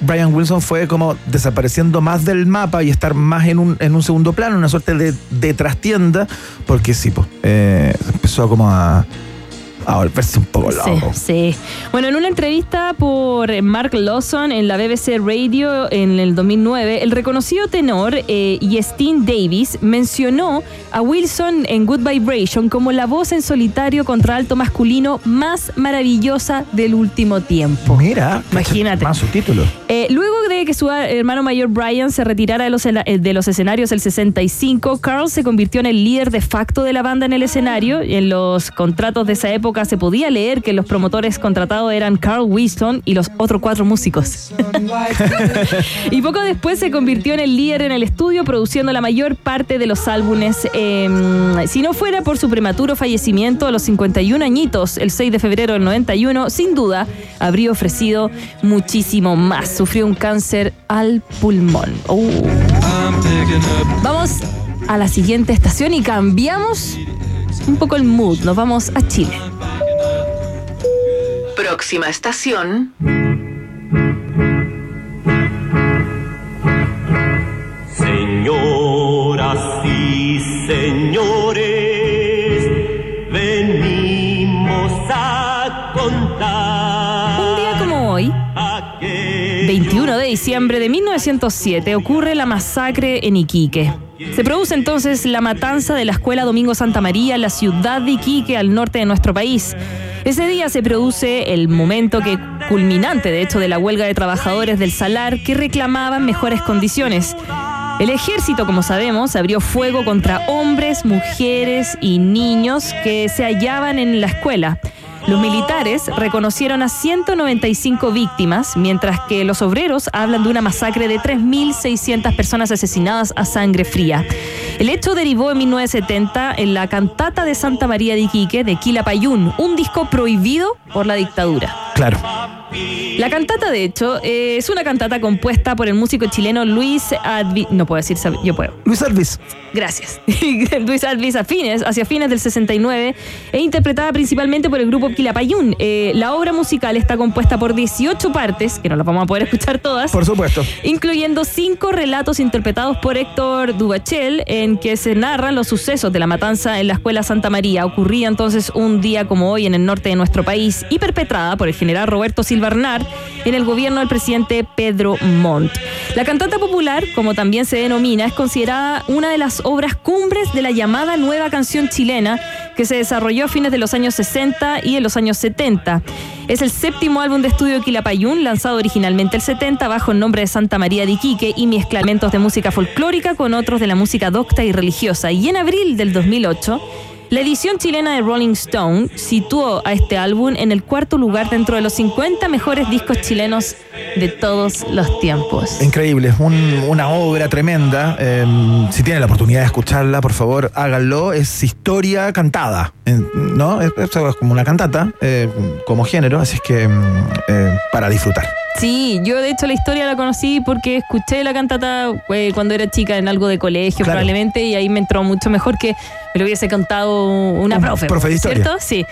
Brian Wilson fue como desapareciendo más del mapa y estar más en un, en un segundo plano, una suerte de, de trastienda, porque sí, pues, eh, empezó como a a volverse un poco loco. Sí, sí. Bueno, en una entrevista por Mark Lawson en la BBC Radio en el 2009, el reconocido tenor eh, Yestin Davis mencionó a Wilson en Good Vibration como la voz en solitario contra alto masculino más maravillosa del último tiempo. Mira, Imagínate. Más subtítulos. Eh, luego de que su hermano mayor Brian se retirara de los, eh, de los escenarios el 65, Carl se convirtió en el líder de facto de la banda en el escenario. En los contratos de esa época se podía leer que los promotores contratados eran Carl Winston y los otros cuatro músicos. (laughs) y poco después se convirtió en el líder en el estudio, produciendo la mayor parte de los álbumes. eh, si no fuera por su prematuro fallecimiento a los 51 añitos, el 6 de febrero del 91, sin duda habría ofrecido muchísimo más. Sufrió un cáncer al pulmón. Oh. Vamos a la siguiente estación y cambiamos un poco el mood. Nos vamos a Chile. Próxima estación. Señoras y señores, diciembre de 1907, ocurre la masacre en Iquique. Se produce entonces la matanza de la Escuela Domingo Santa María en la ciudad de Iquique, al norte de nuestro país. Ese día se produce el momento que culminante, de hecho, de la huelga de trabajadores del Salar que reclamaban mejores condiciones. El ejército, como sabemos, abrió fuego contra hombres, mujeres y niños que se hallaban en la escuela. Los militares reconocieron a 195 víctimas, mientras que los obreros hablan de una masacre de 3.600 personas asesinadas a sangre fría. El hecho derivó en 1970 en la cantata de Santa María de Iquique de Quilapayún, un disco prohibido por la dictadura. Claro. La cantata, de hecho, eh, es una cantata compuesta por el músico chileno Luis Advi... No puedo decir, yo puedo. Luis Alvis. Gracias. (laughs) Luis Alvis a fines, hacia fines del 69 e interpretada principalmente por el grupo Quilapayún. Eh, la obra musical está compuesta por 18 partes, que no las vamos a poder escuchar todas. Por supuesto. Incluyendo cinco relatos interpretados por Héctor Dubachel, en que se narran los sucesos de la matanza en la escuela Santa María. Ocurría entonces un día como hoy en el norte de nuestro país y perpetrada por el general Roberto Silva Arnart en el gobierno del presidente Pedro Montt. La cantata popular, como también se denomina, es considerada una de las obras cumbres de la llamada nueva canción chilena que se desarrolló a fines de los años 60 y en los años 70. Es el séptimo álbum de estudio de Quilapayún, lanzado originalmente el 70 bajo el nombre de Santa María de Iquique y mezcla elementos de música folclórica con otros de la música docta y religiosa. Y en abril del 2008, la edición chilena de Rolling Stone situó a este álbum en el cuarto lugar dentro de los 50 mejores discos chilenos de todos los tiempos. Increíble, es un- una obra tremenda. Eh, si tienen la oportunidad de escucharla, por favor, háganlo. Es historia cantada, ¿no? Es, como una cantata, eh, como género, así es que mm, eh, para disfrutar. Sí, yo de hecho la historia la conocí porque escuché la cantata eh, cuando era chica en algo de colegio Claro. probablemente y ahí me entró mucho mejor que me lo hubiese contado una Un profe. profe de historia. ¿Cierto? Sí.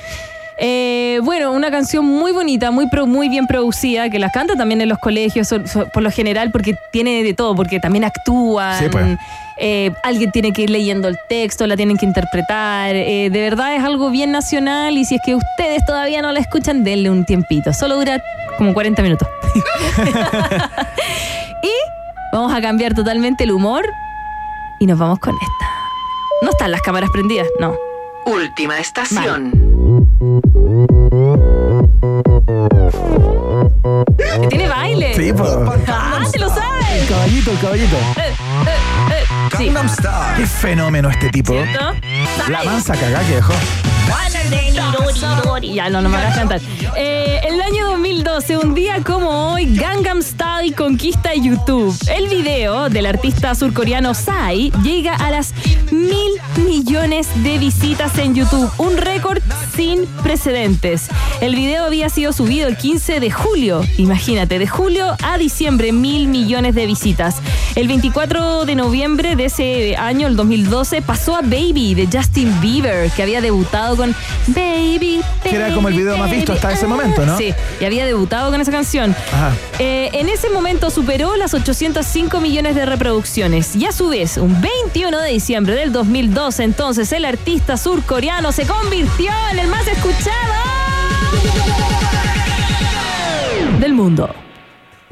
Eh, bueno, una canción muy bonita, muy pro- muy bien producida, que las canta también en los colegios, so- so- por lo general, porque tiene de todo, porque también actúan. Sí, pues. eh, alguien tiene que ir leyendo el texto, la tienen que interpretar. eh, de verdad es algo bien nacional y si es que ustedes todavía no la escuchan, denle un tiempito. Solo dura como 40 minutos. (laughs) y vamos a cambiar totalmente el humor y nos vamos con esta. No están las cámaras prendidas, no. Última estación. Tiene baile. Sí, pues. ¡Ah, se lo El saben! caballito, el caballito. Eh, eh, sí. Qué fenómeno este tipo. ¿Cierto? La mansa cagá que dejó. Ya, no, no me hagas cantar. Eh, el año 2012, un día como hoy, Gangnam Style conquista YouTube. El video del artista surcoreano Psy llega a las mil millones de visitas en YouTube, un récord sin precedentes. El video había sido subido el 15 de julio, imagínate, de julio a diciembre, mil millones de visitas. El 24 de noviembre de ese año, el 2012, pasó a Baby de Justin Bieber, que había debutado con Baby. Que era como el video más visto hasta ese momento, ¿no? Sí, y había debutado con esa canción. Ajá. Eh, en ese momento superó las 805 millones de reproducciones y a su vez, un 21 de diciembre del 2012, entonces el artista surcoreano se convirtió en el más escuchado del mundo.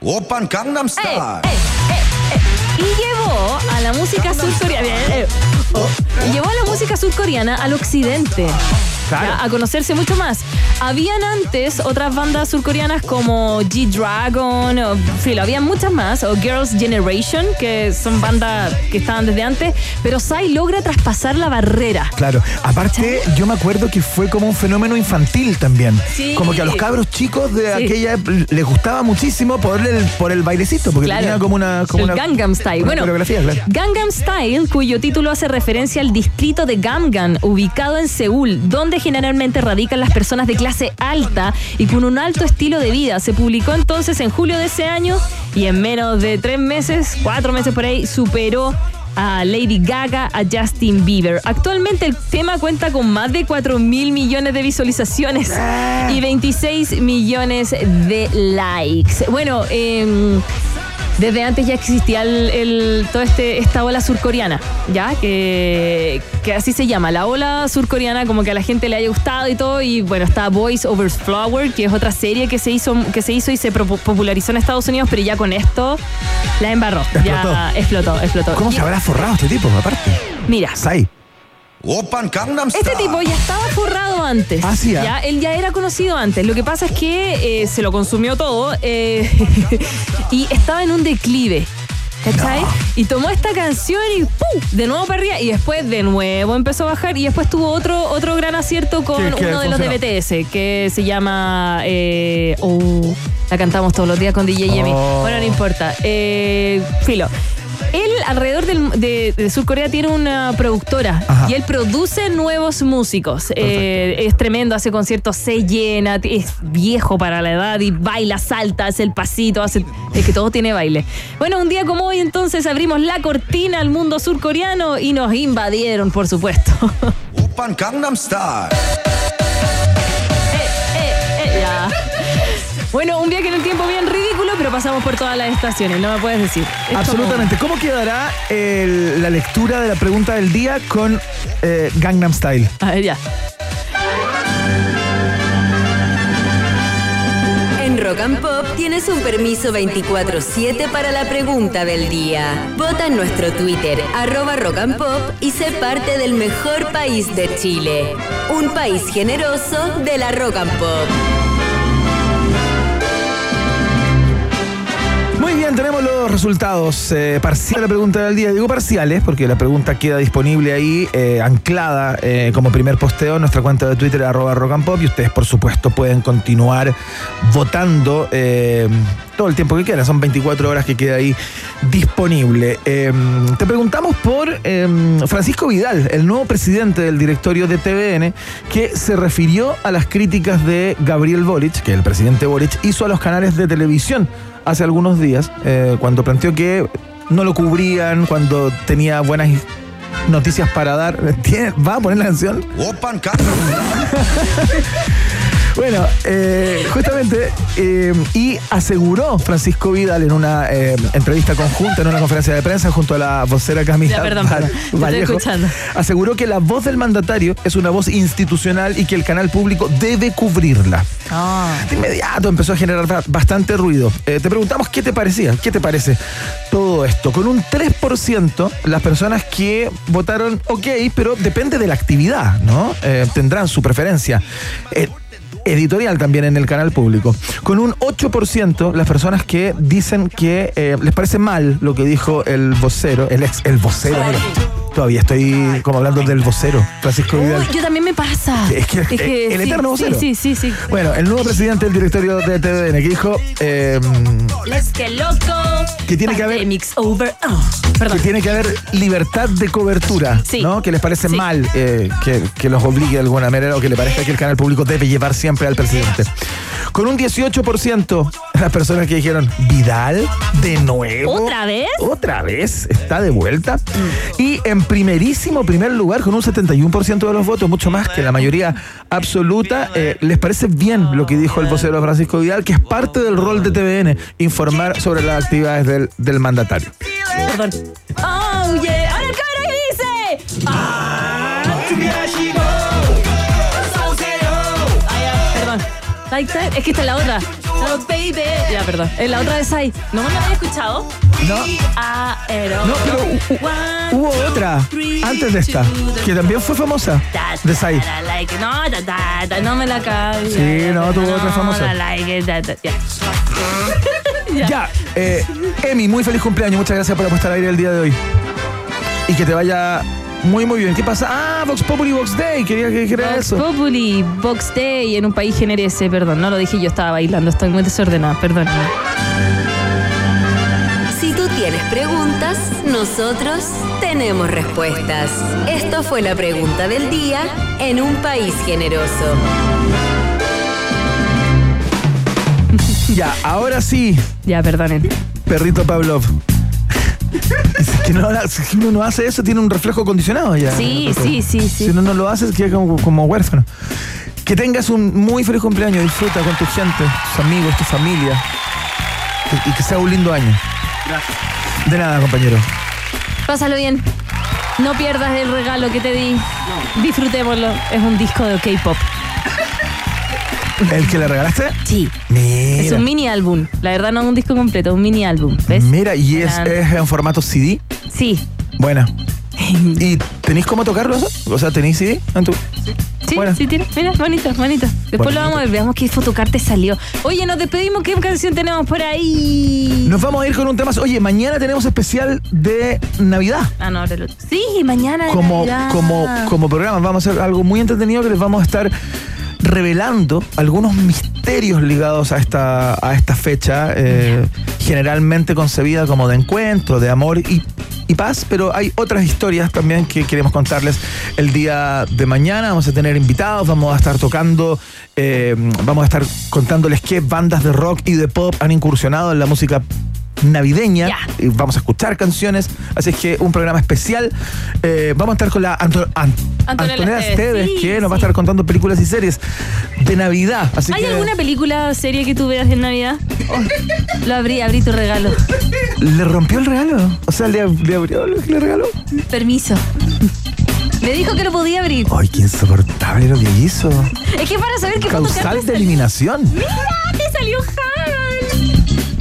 Open Gangnam Style. Y llevó a la música surcoreana. eh, oh, la música surcoreana al occidente. A conocerse mucho más. Habían antes otras bandas surcoreanas como G-Dragon, o filo, había muchas más, o Girls' Generation, que son bandas que estaban desde antes, pero Psy logra traspasar la barrera. Claro, aparte yo me acuerdo que fue como un fenómeno infantil también. Sí. Como que a los cabros chicos de Sí. aquella les gustaba muchísimo por el, por el bailecito, porque Claro. tenía como una, como El una Gangnam Style. una Bueno, claro. Gangnam Style, cuyo título hace referencia al distrito de Gamgan, ubicado en Seúl, donde generalmente radican las personas de clase alta y con un alto estilo de vida. Se publicó entonces en julio de ese año y en menos de tres meses, cuatro meses por ahí, superó a Lady Gaga, a Justin Bieber. Actualmente el tema cuenta con más de 4 mil millones de visualizaciones y 26 millones de likes. Bueno, em, desde antes ya existía el, el- toda este, esta ola surcoreana, ¿ya? Que, que así se llama, la ola surcoreana, como que a la gente le haya gustado y todo. Y bueno, está Boys Over Flower, que es otra serie que se hizo, que se hizo y se popularizó en Estados Unidos, pero ya con esto la embarró. Ya explotó, explotó. ¿Cómo Y- se habrá forrado este tipo, aparte? Mira. Sai. Este tipo ya estaba forrado antes. Ah, sí, ah. ya, él ya era conocido antes. Lo que pasa es que eh, se lo consumió todo eh, (laughs) y estaba en un declive. ¿Cachai? Y tomó esta canción y ¡pum! De nuevo para arriba y después de nuevo empezó a bajar y después tuvo otro, otro gran acierto con ¿Qué- qué uno de los de? BTS que se llama... eh, oh, la cantamos todos los días con DJ Yemi. Oh. Bueno, no importa. Filo. Él alrededor del- de, de Sur Corea tiene una productora Ajá. y él produce nuevos músicos. Eh, es tremendo, hace conciertos, se llena, es viejo para la edad y baila, salta, hace el pasito, hace. Es que todo tiene baile. Bueno, un día como hoy, entonces abrimos la cortina al mundo surcoreano y nos invadieron, por supuesto. (laughs) Open Gangnam Style. Pasamos por todas las estaciones, no me puedes decir. Es Absolutamente. ¿Cómo quedará el- la lectura de la pregunta del día con eh, Gangnam Style? A ver, ya. En Rock and Pop tienes un permiso 24-7 para la pregunta del día. Vota en nuestro Twitter, arroba Rock and Pop, y sé parte del mejor país de Chile. Un país generoso de la Rock and Pop. Los resultados eh, parciales de la pregunta del día. Digo parciales porque la pregunta queda disponible ahí, eh, anclada eh, como primer posteo en nuestra cuenta de Twitter, arroba rock and pop. Y ustedes, por supuesto, pueden continuar votando todo el tiempo que queda. Son 24 horas que queda ahí disponible. Eh, te preguntamos por eh, Francisco Vidal, el nuevo presidente del directorio de TVN, que se refirió a las críticas de Gabriel Boric, que el presidente Boric hizo a los canales de televisión hace algunos días, eh, cuando planteó que no lo cubrían, cuando tenía buenas noticias para dar. (laughs) ¿Tiene- ¿Va a poner la canción? (laughs) Bueno, eh, justamente, eh, y aseguró Francisco Vidal en una eh, entrevista conjunta, en una conferencia de prensa junto a la vocera Camila Ya, perdón, Val- perdón. Estoy Vallejo, escuchando. aseguró que la voz del mandatario es una voz institucional y que el canal público debe cubrirla. De inmediato empezó a generar ba- bastante ruido. Eh, te preguntamos qué te parecía, qué te parece todo esto. Con un 3% las personas que votaron ok, pero depende de la actividad, ¿no? Eh, tendrán su preferencia. Editorial también en el canal público. Con un 8% las personas que dicen que eh, les parece mal lo que dijo el vocero, el ex, el vocero, mira, todavía estoy como hablando del vocero, Francisco Vidal. Uy, yo también me pasa. (laughs) Es que- el sí, eterno sí, vocero. Sí, sí, sí. Bueno, el nuevo presidente del directorio de TVN que dijo eh, Let's get loco. Que tiene que haber- over. Oh, perdón. que tiene que haber libertad de cobertura, Sí. ¿no? Que les parece Sí. mal eh, que, que los obligue de alguna manera o que le parezca que el canal público debe llevar siempre al presidente. Con un 18% las personas que dijeron, Vidal, de nuevo. ¿Otra vez? Otra vez, está de vuelta. Y en primerísimo primer lugar, con un 71% de los votos, mucho más que la mayoría absoluta, eh, ¿les parece bien lo que dijo el vocero Francisco Vidal, que es parte del rol de TVN, informar sobre las actividades del, del mandatario? Perdón. Oh, yeah. Ahora el cabro ahí dice. Ah. Es que esta es la otra. Oh, baby. Ya, perdón. Es la otra de Sai. ¿No me la había escuchado? No. No, pero hu- hu- hubo otra antes de esta, que también fue famosa, de Sai. No, no me la cabe. Sí, no, tuvo otra No, famosa. ya. (laughs) Ya, eh, Emi, muy feliz cumpleaños. Muchas gracias por apostar al aire el día de hoy. Y que te vaya muy, muy bien. ¿Qué pasa? Ah, Vox Populi, Vox Day. Quería que dijera Vox eso. Populi, Box Day en un país generese, perdón, no lo dije yo, estaba bailando, estoy muy desordenada, perdón. Si tú tienes preguntas, nosotros tenemos respuestas. Esto fue la pregunta del día en un país generoso. Ya, ahora sí. Ya, perdonen. Perrito Pavlov. Si (laughs) es que, no, si uno no hace eso, tiene un reflejo condicionado ya. Sí, sí, sí, sí. Si uno no lo hace, queda como, como huérfano. Que tengas un muy feliz cumpleaños. Disfruta con tu gente, tus amigos, tu familia. Y, y que sea un lindo año. Gracias. De nada, compañero. Pásalo bien. No pierdas el regalo que te di. Disfrutémoslo. Es un disco de K-pop. ¿El que le regalaste? Sí. Mira. Es un mini álbum. La verdad no es un disco completo, es un mini álbum. ¿Ves? Mira, y es, es en formato CD. Sí. Buena. (laughs) ¿Y tenéis cómo tocarlo eso? O sea, ¿tenéis CD en tu...? Sí, sí tiene. Mira, bonito, bonito. Después lo vamos a ver, veamos qué fotocarte salió. Oye, nos despedimos. ¿Qué canción tenemos por ahí? Nos vamos a ir con un tema. Oye, mañana tenemos especial de Navidad. Ah, no, ahora lo- Sí, mañana. de como, Navidad. como, como programa. Vamos a hacer algo muy entretenido que les vamos a estar revelando algunos misterios ligados a esta, a esta fecha, eh, generalmente concebida como de encuentro, de amor y, paz, pero hay otras historias también que queremos contarles el día de mañana. Vamos a tener invitados, vamos a estar tocando, eh, vamos a estar contándoles qué bandas de rock y de pop han incursionado en la música navideña y vamos a escuchar canciones así es que un programa especial Eh, vamos a estar con la Anto- An- Antonella Antonella Esteves, sí, que nos va a estar contando películas y series de Navidad así ¿Hay que alguna película o serie que tú veas en Navidad? Oh, lo abrí, abrí tu regalo. le rompió el regalo o sea le, le abrió lo que le regaló Permiso. Me dijo que lo podía abrir. ay qué insoportable lo que hizo Es que para saber qué causal de eliminación ¡Mira! ¡Te salió Han!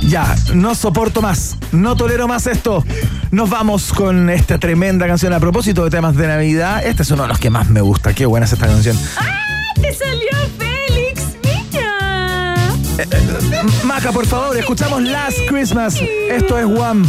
Ya, no soporto más, no tolero más esto. Nos vamos con esta tremenda canción a propósito de temas de Navidad. Este es uno de los que más me gusta. Qué buena es esta canción. ¡Ah! ¡Te salió Félix! ¡Mira! Maca, por favor, escuchamos Last Christmas. Esto es One.